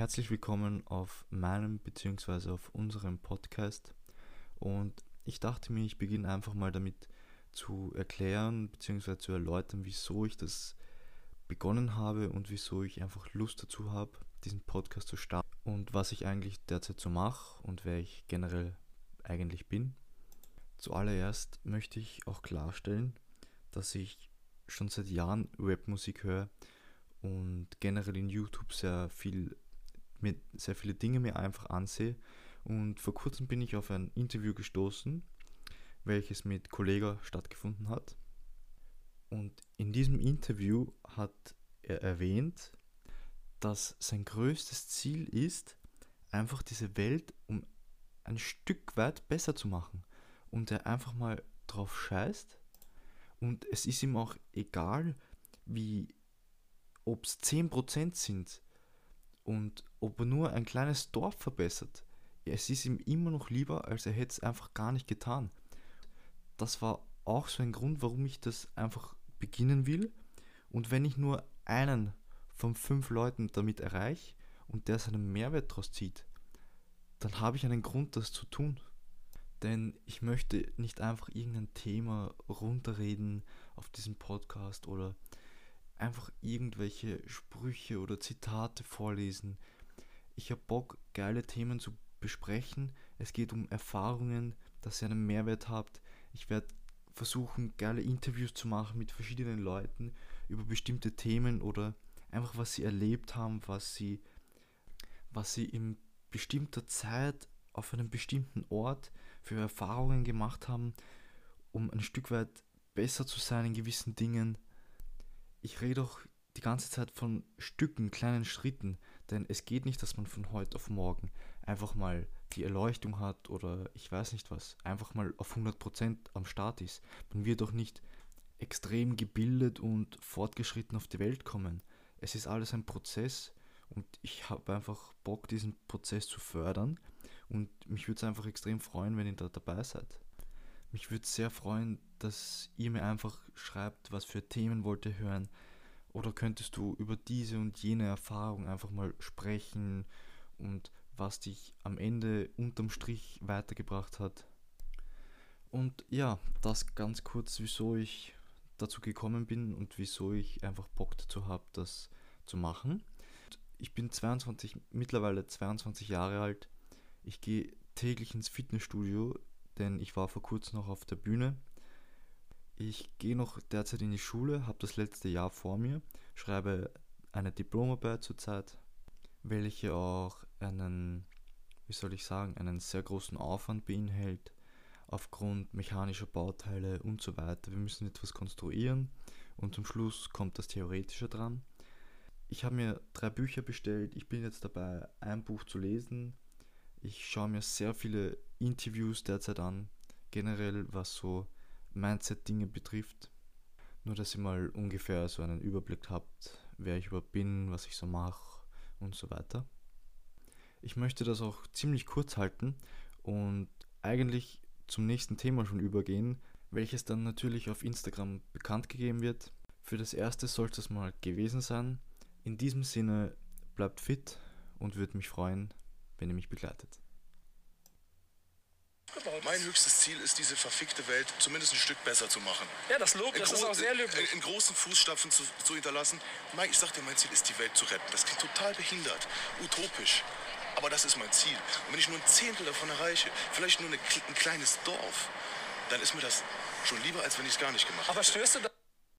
Herzlich willkommen auf meinem bzw. auf unserem Podcast. Und ich dachte mir, ich beginne einfach mal damit zu erklären bzw. zu erläutern, wieso ich das begonnen habe und wieso ich einfach Lust dazu habe, diesen Podcast zu starten und was ich eigentlich derzeit so mache und wer ich generell eigentlich bin. Zuallererst möchte ich auch klarstellen, dass ich schon seit Jahren Rapmusik höre und generell in YouTube sehr viel mir sehr viele Dinge mir einfach ansehe. Und vor kurzem bin ich auf ein Interview gestoßen, welches mit Kollega stattgefunden hat. Und in diesem Interview hat er erwähnt, dass sein größtes Ziel ist, einfach diese Welt um ein Stück weit besser zu machen. Und er einfach mal drauf scheißt. Und es ist ihm auch egal, wie ob es 10% sind und ob er nur ein kleines Dorf verbessert, es ist ihm immer noch lieber, als er hätte es einfach gar nicht getan. Das war auch so ein Grund, warum ich das einfach beginnen will. Und wenn ich nur einen von fünf Leuten damit erreiche und der seinen Mehrwert daraus zieht, dann habe ich einen Grund, das zu tun. Denn ich möchte nicht einfach irgendein Thema runterreden auf diesem Podcast oder einfach irgendwelche Sprüche oder Zitate vorlesen. Ich habe Bock, geile Themen zu besprechen. Es geht um Erfahrungen, dass ihr einen Mehrwert habt. Ich werde versuchen, geile Interviews zu machen mit verschiedenen Leuten über bestimmte Themen oder einfach was sie erlebt haben, was sie, was sie in bestimmter Zeit auf einem bestimmten Ort für Erfahrungen gemacht haben, um ein Stück weit besser zu sein in gewissen Dingen ich rede doch die ganze Zeit von Stücken, kleinen Schritten, denn es geht nicht, dass man von heute auf morgen einfach mal die Erleuchtung hat oder ich weiß nicht was, einfach mal auf 100% am Start ist. Man wird doch nicht extrem gebildet und fortgeschritten auf die Welt kommen. Es ist alles ein Prozess und ich habe einfach Bock, diesen Prozess zu fördern und mich würde es einfach extrem freuen, wenn ihr da dabei seid. Mich würde sehr freuen, dass ihr mir einfach schreibt, was für Themen wollt ihr hören. Oder könntest du über diese und jene Erfahrung einfach mal sprechen und was dich am Ende unterm Strich weitergebracht hat. Und ja, das ganz kurz, wieso ich dazu gekommen bin und wieso ich einfach Bock dazu habe, das zu machen. Ich bin 22, mittlerweile 22 Jahre alt. Ich gehe täglich ins Fitnessstudio denn ich war vor kurzem noch auf der Bühne. Ich gehe noch derzeit in die Schule, habe das letzte Jahr vor mir, schreibe eine Diplomarbeit zurzeit, welche auch einen, wie soll ich sagen, einen sehr großen Aufwand beinhaltet, aufgrund mechanischer Bauteile und so weiter. Wir müssen etwas konstruieren und zum Schluss kommt das Theoretische dran. Ich habe mir drei Bücher bestellt, ich bin jetzt dabei, ein Buch zu lesen. Ich schaue mir sehr viele Interviews derzeit an, generell was so Mindset-Dinge betrifft. Nur, dass ihr mal ungefähr so einen Überblick habt, wer ich überhaupt bin, was ich so mache und so weiter. Ich möchte das auch ziemlich kurz halten und eigentlich zum nächsten Thema schon übergehen, welches dann natürlich auf Instagram bekannt gegeben wird. Für das erste sollte es mal gewesen sein. In diesem Sinne bleibt fit und würde mich freuen, wenn ihr mich begleitet. Mein höchstes Ziel ist, diese verfickte Welt zumindest ein Stück besser zu machen. Ja, das Lob, das ist auch sehr löblich. In, in großen Fußstapfen zu, zu, hinterlassen. Mike, ich sag dir, mein Ziel ist, die Welt zu retten. Das klingt total behindert, utopisch. Aber das ist mein Ziel. Und wenn ich nur ein Zehntel davon erreiche, vielleicht nur eine, ein kleines Dorf, dann ist mir das schon lieber, als wenn ich es gar nicht gemacht hätte. Aber stößt du da